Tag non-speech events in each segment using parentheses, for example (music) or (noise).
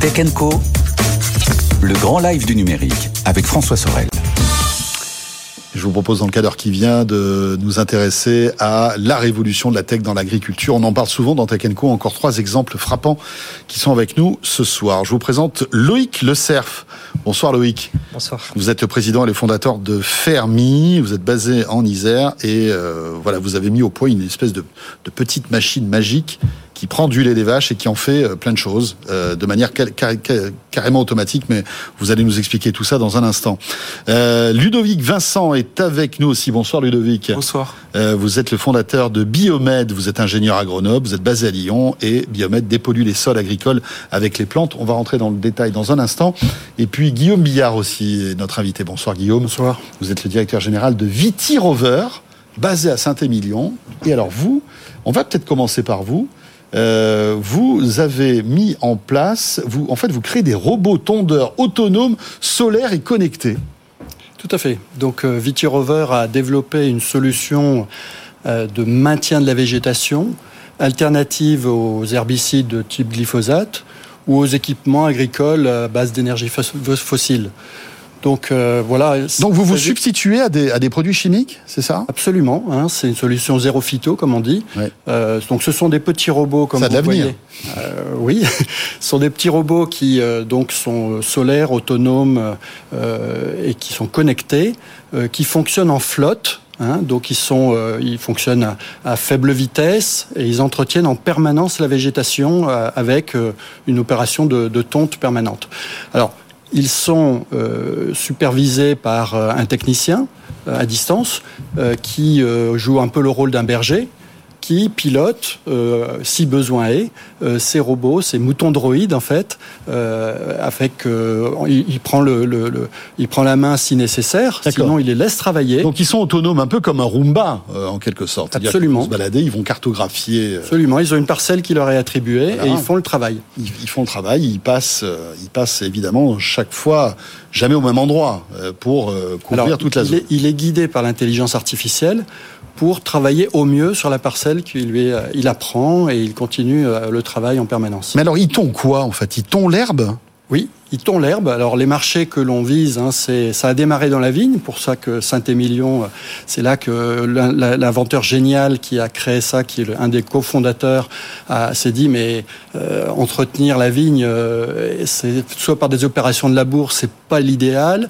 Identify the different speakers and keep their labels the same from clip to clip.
Speaker 1: Tech Co, le grand live du numérique avec François Sorel.
Speaker 2: Je vous propose dans le cadre qui vient de nous intéresser à la révolution de la tech dans l'agriculture. On en parle souvent dans Tech Co. Encore trois exemples frappants qui sont avec nous ce soir. Je vous présente Loïc Le Cerf. Bonsoir Loïc.
Speaker 3: Bonsoir.
Speaker 2: Vous êtes le président et le fondateur de Fermi. Vous êtes basé en Isère et euh, voilà, vous avez mis au point une espèce de, de petite machine magique qui prend du lait des vaches et qui en fait euh, plein de choses euh, de manière carrément automatique. Mais vous allez nous expliquer tout ça dans un instant. Euh, Ludovic Vincent est avec nous aussi. Bonsoir Ludovic.
Speaker 3: Bonsoir.
Speaker 2: vous êtes le fondateur de Biomed. Vous êtes ingénieur à Grenoble. Vous êtes basé à Lyon et Biomed dépollue les sols agricoles avec les plantes. On va rentrer dans le détail dans un instant. Et puis Guillaume Billard aussi est notre invité. Bonsoir Guillaume.
Speaker 3: Bonsoir.
Speaker 2: Vous êtes le directeur général de Viti Rover basé à Saint-Émilion. Et alors vous, on va peut-être commencer par vous. Euh, vous avez mis en place, vous, en fait, vous créez des robots tondeurs autonomes, solaires et connectés.
Speaker 3: Tout à fait. Donc, euh, Rover a développé une solution euh, de maintien de la végétation alternative aux herbicides de type glyphosate ou aux équipements agricoles à base d'énergie fossile.
Speaker 2: Donc euh, voilà. Donc vous vous substituez à des, à des produits chimiques, c'est ça?
Speaker 3: Absolument. Hein, c'est une solution zéro phyto, comme on dit. Euh, donc ce sont des petits robots, comme ça vous voyez. Euh, oui, (laughs) ce sont des petits robots qui euh, donc sont solaires, autonomes et qui sont connectés, qui fonctionnent en flotte. Hein, donc ils sont, ils fonctionnent à, faible vitesse et ils entretiennent en permanence la végétation avec une opération de, de tonte permanente. Alors ils sont euh, supervisés par euh, un technicien euh, à distance qui joue un peu le rôle d'un berger qui pilote, euh, si besoin est, euh, ces robots, ces moutons droïdes en fait, euh, avec, il, il, prend le, le, le, il prend la main si nécessaire, sinon il les laisse travailler.
Speaker 2: Donc ils sont autonomes, un peu comme un Roomba en quelque sorte.
Speaker 3: Absolument.
Speaker 2: Ils se balader, ils vont cartographier.
Speaker 3: Absolument. Ils ont une parcelle qui leur est attribuée et ils font le travail.
Speaker 2: Ils, ils, font le travail. Ils passent, ils passent évidemment chaque fois jamais au même endroit pour couvrir toute la zone.
Speaker 3: il est guidé par l'intelligence artificielle pour travailler au mieux sur la parcelle lui il apprend et il continue euh, le travail en permanence.
Speaker 2: Mais alors, il tond quoi en fait? Il tond l'herbe?
Speaker 3: Oui, il tond l'herbe. Alors les marchés que l'on vise, hein, c'est ça a démarré dans la vigne, pour ça que Saint-Émilion, euh, c'est là que l'inventeur génial qui a créé ça, qui est un des cofondateurs, s'est dit mais euh, entretenir la vigne, euh, c'est soit par des opérations de labour, c'est pas l'idéal.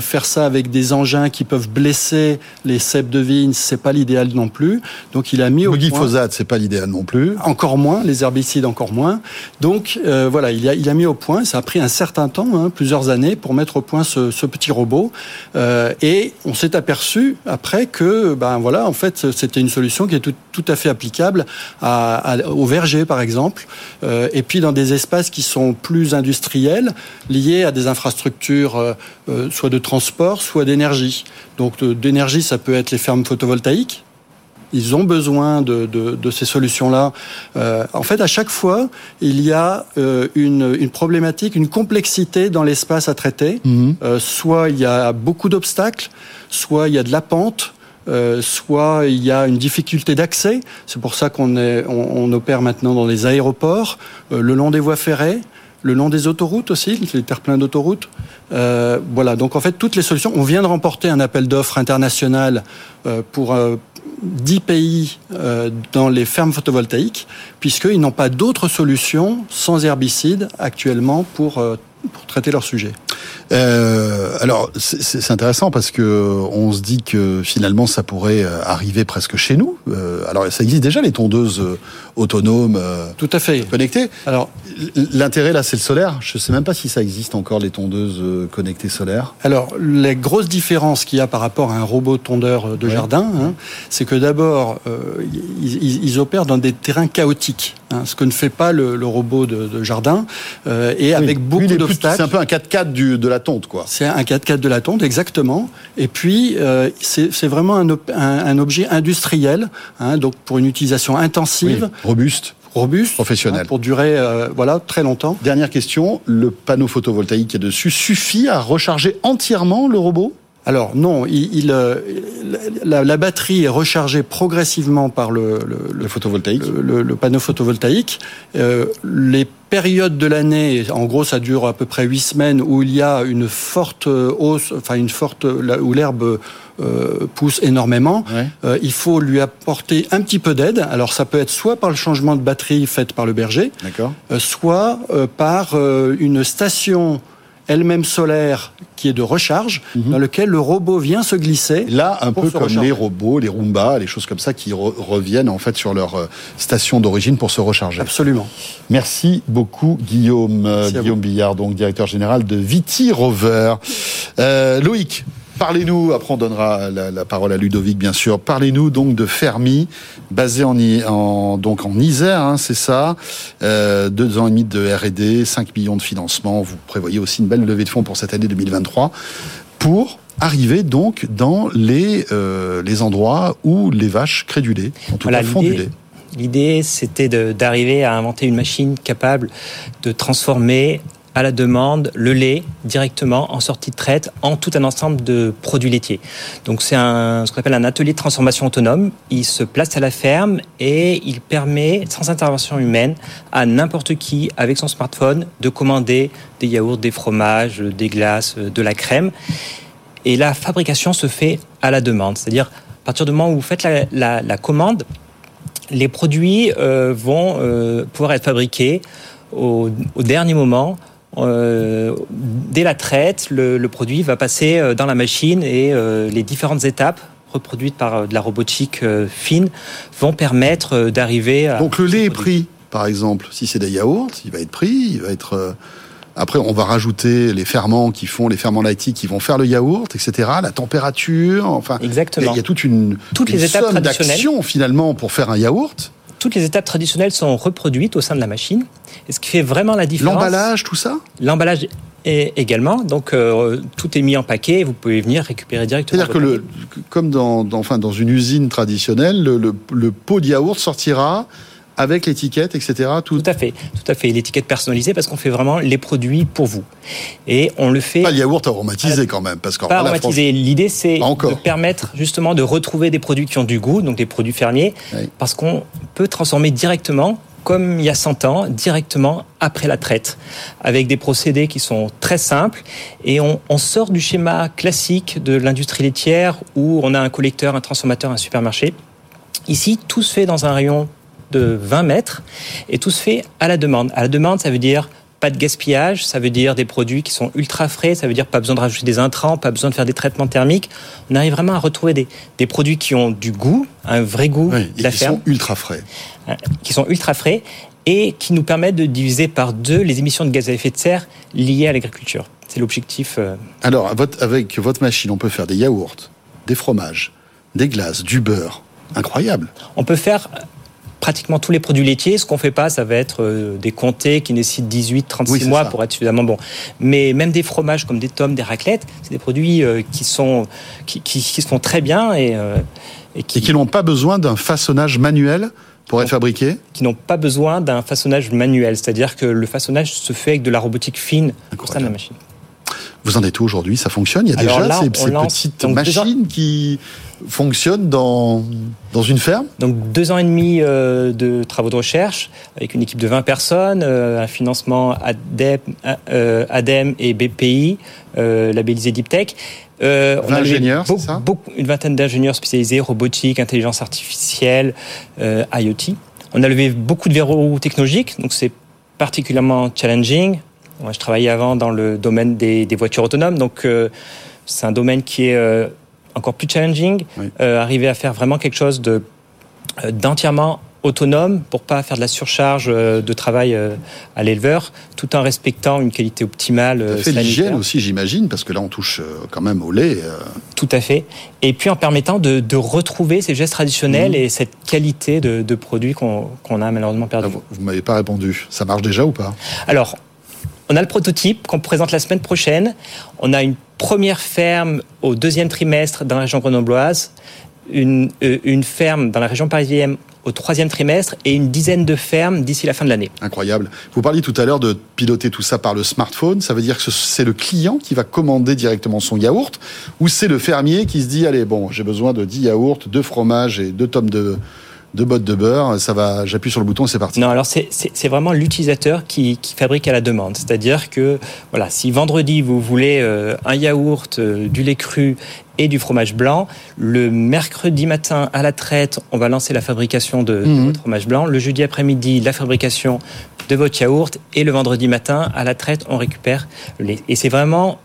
Speaker 3: faire ça avec des engins qui peuvent blesser les cèpes de vigne, c'est pas l'idéal non plus. Donc il a mis
Speaker 2: au
Speaker 3: Le
Speaker 2: glyphosate, c'est pas l'idéal non plus.
Speaker 3: Encore moins, les herbicides encore moins. Donc voilà, il a, il a mis au point. Ça a pris un certain temps, hein, plusieurs années, pour mettre au point ce, petit robot. Euh, et on s'est aperçu après que, ben voilà, en fait, c'était une solution qui est tout, à fait applicable au verger, par exemple, euh, et puis dans des espaces qui sont plus industriels, liés à des infrastructures, euh, soit de transport, soit d'énergie. Donc d'énergie, ça peut être les fermes photovoltaïques ils ont besoin de, de, de ces solutions-là. Euh, en fait, à chaque fois, il y a euh, une, une, problématique, une complexité dans l'espace à traiter. Mhm. Euh, soit il y a beaucoup d'obstacles, soit il y a de la pente. Euh, soit il y a une difficulté d'accès. C'est pour ça qu'on on, on, opère maintenant dans les aéroports, euh, le long des voies ferrées, le long des autoroutes aussi, les terre-pleins d'autoroutes. Euh, voilà, donc en fait, toutes les solutions. On vient de remporter un appel d'offres international euh, pour, 10 pays euh, dans les fermes photovoltaïques, puisqu'ils n'ont pas d'autres solutions sans herbicides actuellement pour, euh, pour traiter leur sujet.
Speaker 2: Euh, alors c'est intéressant parce que on se dit que finalement ça pourrait arriver presque chez nous. Alors ça existe déjà les tondeuses autonomes,
Speaker 3: tout à fait
Speaker 2: connectées. Alors l'intérêt là c'est le solaire. Je sais même pas si ça existe encore les tondeuses connectées solaires.
Speaker 3: Alors les grosses différences qu'il y a par rapport à un robot tondeur de jardin, hein, c'est que d'abord ils, ils, opèrent dans des terrains chaotiques, hein, ce que ne fait pas le, le robot de, de jardin, et avec beaucoup d'obstacles.
Speaker 2: C'est un peu un 4x4 du, de la tonte, quoi.
Speaker 3: C'est un 4x4 de la tonte, exactement. Et puis, euh, c'est vraiment un, un, objet industriel, hein, donc pour une utilisation intensive.
Speaker 2: robuste
Speaker 3: robuste,
Speaker 2: professionnel, hein,
Speaker 3: pour durer euh, voilà très longtemps.
Speaker 2: Dernière question le panneau photovoltaïque qui est dessus suffit à recharger entièrement le robot?
Speaker 3: Alors non, il, euh, la, batterie est rechargée progressivement par le,
Speaker 2: le, photovoltaïque,
Speaker 3: le, panneau photovoltaïque. Euh, les périodes de l'année, en gros, ça dure à peu près huit semaines où il y a une forte hausse, enfin une forte où l'herbe euh, pousse énormément. il faut lui apporter un petit peu d'aide. Alors ça peut être soit par le changement de batterie fait par le berger, soit par une station elle-même solaire qui est de recharge, mhm. dans lequel le robot vient se glisser.
Speaker 2: Là, un peu comme les robots, les Roomba, les choses comme ça qui reviennent en fait sur leur euh, station d'origine pour se recharger.
Speaker 3: Absolument.
Speaker 2: Merci beaucoup Guillaume, euh, Guillaume Billard, donc directeur général de Viti Rover. Euh, Loïc, Parlez-nous, après on donnera la, parole à Ludovic bien sûr, parlez-nous donc de Fermi, basé en, en donc en Isère, hein, c'est ça, euh, deux ans et demi de R&D, 5 millions de financement, vous prévoyez aussi une belle levée de fonds pour cette année 2023, pour arriver donc dans les, euh, les endroits où les vaches créent du lait, en tout cas font du lait.
Speaker 4: L'idée, c'était d'arriver à inventer une machine capable de transformer à la demande le lait directement en sortie de traite en tout un ensemble de produits laitiers. Donc c'est un, ce qu'on appelle un atelier de transformation autonome. Il se place à la ferme et il permet, sans intervention humaine, à n'importe qui, avec son smartphone, de commander des yaourts, des fromages, des glaces, de la crème. Et la fabrication se fait à la demande. C'est-à-dire, à partir du moment où vous faites la, commande, les produits euh, vont euh, pouvoir être fabriqués au, au dernier moment euh, dès la traite, le, produit va passer euh, dans la machine et euh, les différentes étapes reproduites par de la robotique fine vont permettre d'arriver à...
Speaker 2: Donc le lait est pris, par exemple, si c'est des yaourts, il va être pris, il va être... Après, on va rajouter les ferments qui font les ferments lactiques qui vont faire le yaourt, etc. La température, enfin,
Speaker 4: exactement.
Speaker 2: Il y a toute une,
Speaker 4: toutes les étapes
Speaker 2: d'action finalement pour faire un yaourt
Speaker 4: toutes les étapes traditionnelles sont reproduites au sein de la machine. Et ce qui fait vraiment la différence.
Speaker 2: L'emballage, tout ça?
Speaker 4: L'emballage est également. Donc euh, tout est mis en paquet. Vous pouvez venir récupérer directement.
Speaker 2: C'est-à-dire que, le, comme dans, enfin, dans une usine traditionnelle, le, le pot de yaourt sortira avec l'étiquette, etc.
Speaker 4: Tout... à fait, tout à fait. L'étiquette personnalisée parce qu'on fait vraiment les produits pour vous. Et on le fait.
Speaker 2: Pas le yaourt aromatisé quand même, parce
Speaker 4: qu'en pas aromatisé. L'idée c'est de permettre justement de retrouver des produits qui ont du goût, donc des produits fermiers, parce qu'on peut transformer directement comme il y a 100 ans, directement après la traite, avec des procédés qui sont très simples. Et on, on sort du schéma classique de l'industrie laitière où on a un collecteur, un transformateur, un supermarché. Ici, tout se fait dans un rayon de 20 mètres et tout se fait à la demande. À la demande, ça veut dire pas de gaspillage, ça veut dire des produits qui sont ultra frais, ça veut dire pas besoin de rajouter des intrants, pas besoin de faire des traitements thermiques. On arrive vraiment à retrouver des, des produits qui ont du goût, un vrai goût
Speaker 2: de la qui sont ultra frais.
Speaker 4: Euh, qui sont ultra frais et qui nous permettent de diviser par deux les émissions de gaz à effet de serre liées à l'agriculture. C'est l'objectif. Euh.
Speaker 2: Alors, avec votre machine, on peut faire des yaourts, des fromages, des glaces, du beurre. Incroyable.
Speaker 4: On peut faire pratiquement tous les produits laitiers. Ce qu'on fait pas, ça va être euh, des comtés qui nécessitent 18, 36 mois pour être suffisamment bons. Mais même des fromages comme des tomes, des raclettes, c'est des produits euh, qui sont qui, qui, se font très bien et,
Speaker 2: euh, et qui, n'ont pas besoin d'un façonnage manuel pour être fabriqués
Speaker 4: Qui n'ont pas besoin d'un façonnage manuel, c'est-à-dire que le façonnage se fait avec de la robotique fine au sein de la machine.
Speaker 2: Vous en êtes où aujourd'hui? Ça fonctionne? Il y a déjà ces, petites machines qui fonctionnent dans, dans une ferme?
Speaker 4: Donc deux ans et demi euh, de travaux de recherche avec une équipe de 20 personnes, euh, un financement ADEM, euh, ADEM et BPI, labellisé Deep Tech.
Speaker 2: Euh, on a
Speaker 4: ça? beaucoup, une vingtaine d'ingénieurs spécialisés, robotique, intelligence artificielle, IoT. On a levé beaucoup de verrous technologiques, donc c'est particulièrement challenging. Moi, je travaillais avant dans le domaine des, voitures autonomes, donc euh, c'est un domaine qui est euh, encore plus challenging. Euh, arriver à faire vraiment quelque chose de d'entièrement autonome pour pas faire de la surcharge de travail à l'éleveur, tout en respectant une qualité optimale.
Speaker 2: Ça fait l'hygiène aussi, j'imagine, parce que là on touche quand même au lait.
Speaker 4: Tout à fait. Et puis en permettant de, retrouver ces gestes traditionnels mmh. et cette qualité de, produits qu'on a malheureusement perdu.
Speaker 2: Ah, vous, ne m'avez pas répondu. Ça marche déjà ou pas?
Speaker 4: Alors on a le prototype qu'on présente la semaine prochaine. On a une première ferme au deuxième trimestre dans la région grenobloise, une, euh, une ferme dans la région parisienne au troisième trimestre et une dizaine de fermes d'ici la fin de l'année.
Speaker 2: Incroyable. Vous parliez tout à l'heure de piloter tout ça par le smartphone. Ça veut dire que c'est le client qui va commander directement son yaourt ou c'est le fermier qui se dit allez bon j'ai besoin de 10 yaourts, 2 fromages et 2 tomes de deux bottes de beurre, ça va, j'appuie sur le bouton et c'est parti.
Speaker 4: Non, alors c'est vraiment l'utilisateur qui, qui, fabrique à la demande. C'est-à-dire que voilà, si vendredi vous voulez euh, un yaourt, euh, du lait cru et du fromage blanc, le mercredi matin à la traite, on va lancer la fabrication de, mmh. votre fromage blanc. Le jeudi après-midi, la fabrication de votre yaourt et le vendredi matin à la traite, on récupère le lait. Et c'est vraiment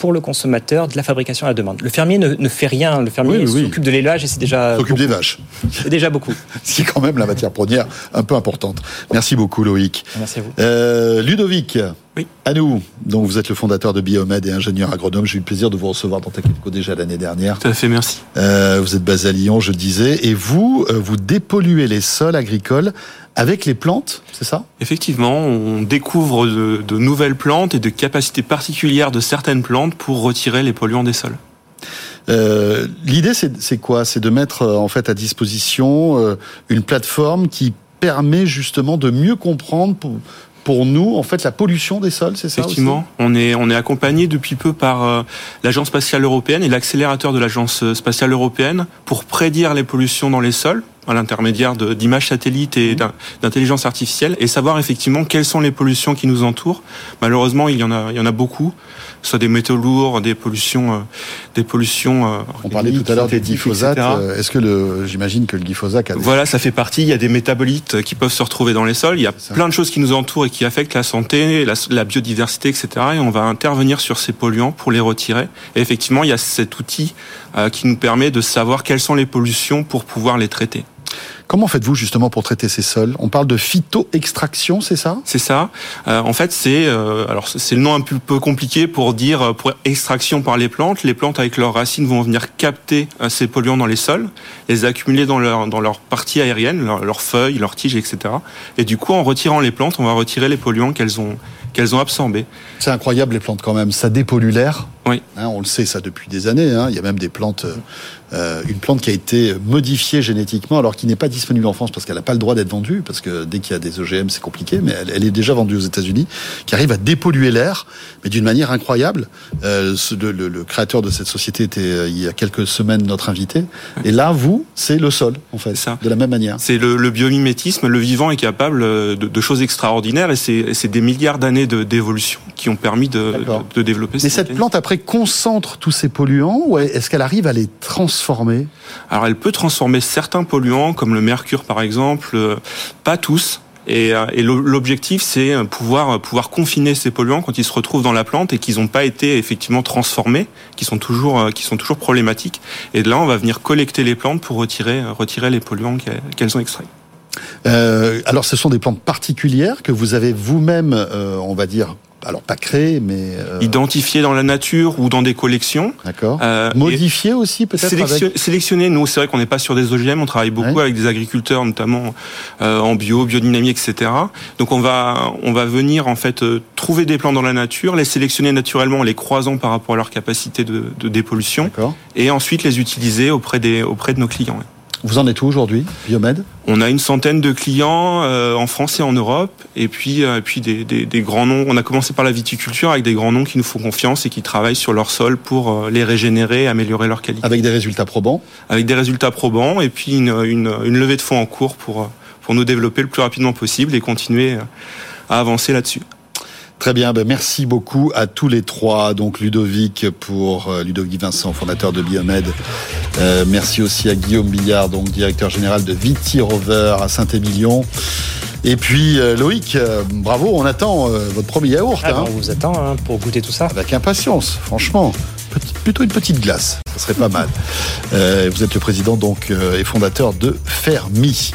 Speaker 4: pour le consommateur de la fabrication à la demande. Le fermier ne, fait rien. Le fermier s'occupe de l'élevage et c'est déjà.
Speaker 2: S'occupe des vaches.
Speaker 4: C'est déjà beaucoup. (laughs)
Speaker 2: c'est quand même la matière première un peu importante. Merci beaucoup, Loïc.
Speaker 4: Merci à vous.
Speaker 2: Euh, Ludovic. Oui. À nous. Donc, vous êtes le fondateur de Biomed et ingénieur agronome. J'ai eu le plaisir de vous recevoir dans Technico déjà l'année dernière.
Speaker 5: Tout à fait, merci.
Speaker 2: Euh, vous êtes basé à Lyon, je le disais. Et vous, euh, vous dépolluez les sols agricoles avec les plantes, c'est ça?
Speaker 5: Effectivement, on découvre de, de, nouvelles plantes et de capacités particulières de certaines plantes pour retirer les polluants des sols.
Speaker 2: Euh, L'idée, c'est quoi? C'est de mettre en fait à disposition euh, une plateforme qui permet justement de mieux comprendre pour, pour nous, en fait, la pollution des sols, c'est ça
Speaker 5: Effectivement, on est on est accompagné depuis peu par euh, l'agence spatiale européenne et l'accélérateur de l'agence spatiale européenne pour prédire les pollutions dans les sols à l'intermédiaire d'images satellites et d'intelligence artificielle et savoir effectivement quelles sont les pollutions qui nous entourent. Malheureusement, il y en a, il y en a beaucoup, soit des métaux lourds, des pollutions, euh, des pollutions. Euh,
Speaker 2: On parlait tout à l'heure des glyphosates. Euh, est-ce que le, j'imagine que le glyphosate a
Speaker 5: Voilà, ça fait partie. Il y a des métabolites qui peuvent se retrouver dans les sols. Il y a plein de choses qui nous entourent et qui affectent la santé, la, la biodiversité, etc. Et on va intervenir sur ces polluants pour les retirer. Et effectivement, il y a cet outil qui nous permet de savoir quelles sont les pollutions pour pouvoir les traiter.
Speaker 2: Comment faites-vous justement pour traiter ces sols? On parle de phytoextraction, c'est ça?
Speaker 5: C'est ça. Euh, en fait, c'est euh, alors c'est le nom un peu compliqué pour dire euh, pour extraction par les plantes. Les plantes avec leurs racines vont venir capter ces polluants dans les sols, les accumuler dans leur dans leur partie aérienne, leurs feuilles, leurs tiges, etc. Et du coup, en retirant les plantes, on va retirer les polluants qu'elles ont qu'elles ont absorbés.
Speaker 2: C'est incroyable les plantes quand même. Ça dépollue l'air.
Speaker 5: Oui.
Speaker 2: Hein, on le sait ça depuis des années. Hein. Il y a même des plantes euh, une plante qui a été modifiée génétiquement, alors qui n'est pas disponible en France parce qu'elle n'a pas le droit d'être vendue, parce que dès qu'il y a des OGM, c'est compliqué, mais elle, est déjà vendue aux États-Unis, qui arrive à dépolluer l'air, mais d'une manière incroyable. Euh, le, le, le, créateur de cette société était euh, il y a quelques semaines notre invité, et là, vous, c'est le sol, en fait, ça. de la même manière.
Speaker 5: C'est le, le, biomimétisme, le vivant est capable de, de choses extraordinaires, et c'est des milliards d'années d'évolution qui ont permis de, de, de développer.
Speaker 2: Mais cette plante après concentre tous ces polluants, ou est-ce qu'elle arrive à les transformer?
Speaker 5: Alors elle peut transformer certains polluants, comme le mercure par exemple, euh, pas tous. Et, euh, l'objectif, c'est pouvoir pouvoir confiner ces polluants quand ils se retrouvent dans la plante et qu'ils n'ont pas été effectivement transformés, qui sont toujours euh, qui sont toujours problématiques. Et de là, on va venir collecter les plantes pour retirer retirer les polluants qu'elles ont extraits.
Speaker 2: Euh, alors, ce sont des plantes particulières que vous avez vous-même, euh, on va dire, alors pas créé, mais
Speaker 5: euh... identifié dans la nature ou dans des collections.
Speaker 2: D'accord. Euh, Modifié aussi peut-être.
Speaker 5: Sélection, avec... Sélectionné. Nous, c'est vrai qu'on n'est pas sur des OGM. On travaille beaucoup ouais. avec des agriculteurs, notamment euh, en bio, biodynamie, etc. Donc on va on va venir en fait euh, trouver des plants dans la nature, les sélectionner naturellement en les croisant par rapport à leur capacité de, de dépollution, et ensuite les utiliser auprès des auprès de nos clients. Ouais.
Speaker 2: Vous en êtes où aujourd'hui, Biomed
Speaker 5: On a une centaine de clients euh, en France et en Europe, et puis, euh, puis des, des, des, grands noms. On a commencé par la viticulture avec des grands noms qui nous font confiance et qui travaillent sur leur sol pour euh, les régénérer, améliorer leur qualité.
Speaker 2: Avec des résultats probants
Speaker 5: Avec des résultats probants, et puis une, une, une levée de fonds en cours pour, pour nous développer le plus rapidement possible et continuer à avancer là-dessus.
Speaker 2: Très bien, ben merci beaucoup à tous les trois. Donc Ludovic pour euh, Ludovic Vincent, fondateur de Biomed. Euh, merci aussi à Guillaume Billard, donc directeur général de Viti Rover à Saint-Émilion. Et puis euh, Loïc, euh, bravo, on attend euh, votre premier yaourt.
Speaker 4: Ah, hein. On vous attend hein, pour goûter tout ça.
Speaker 2: Avec impatience, franchement. Petit, plutôt une petite glace, ça serait pas mal. vous êtes le président donc et fondateur de Fermi.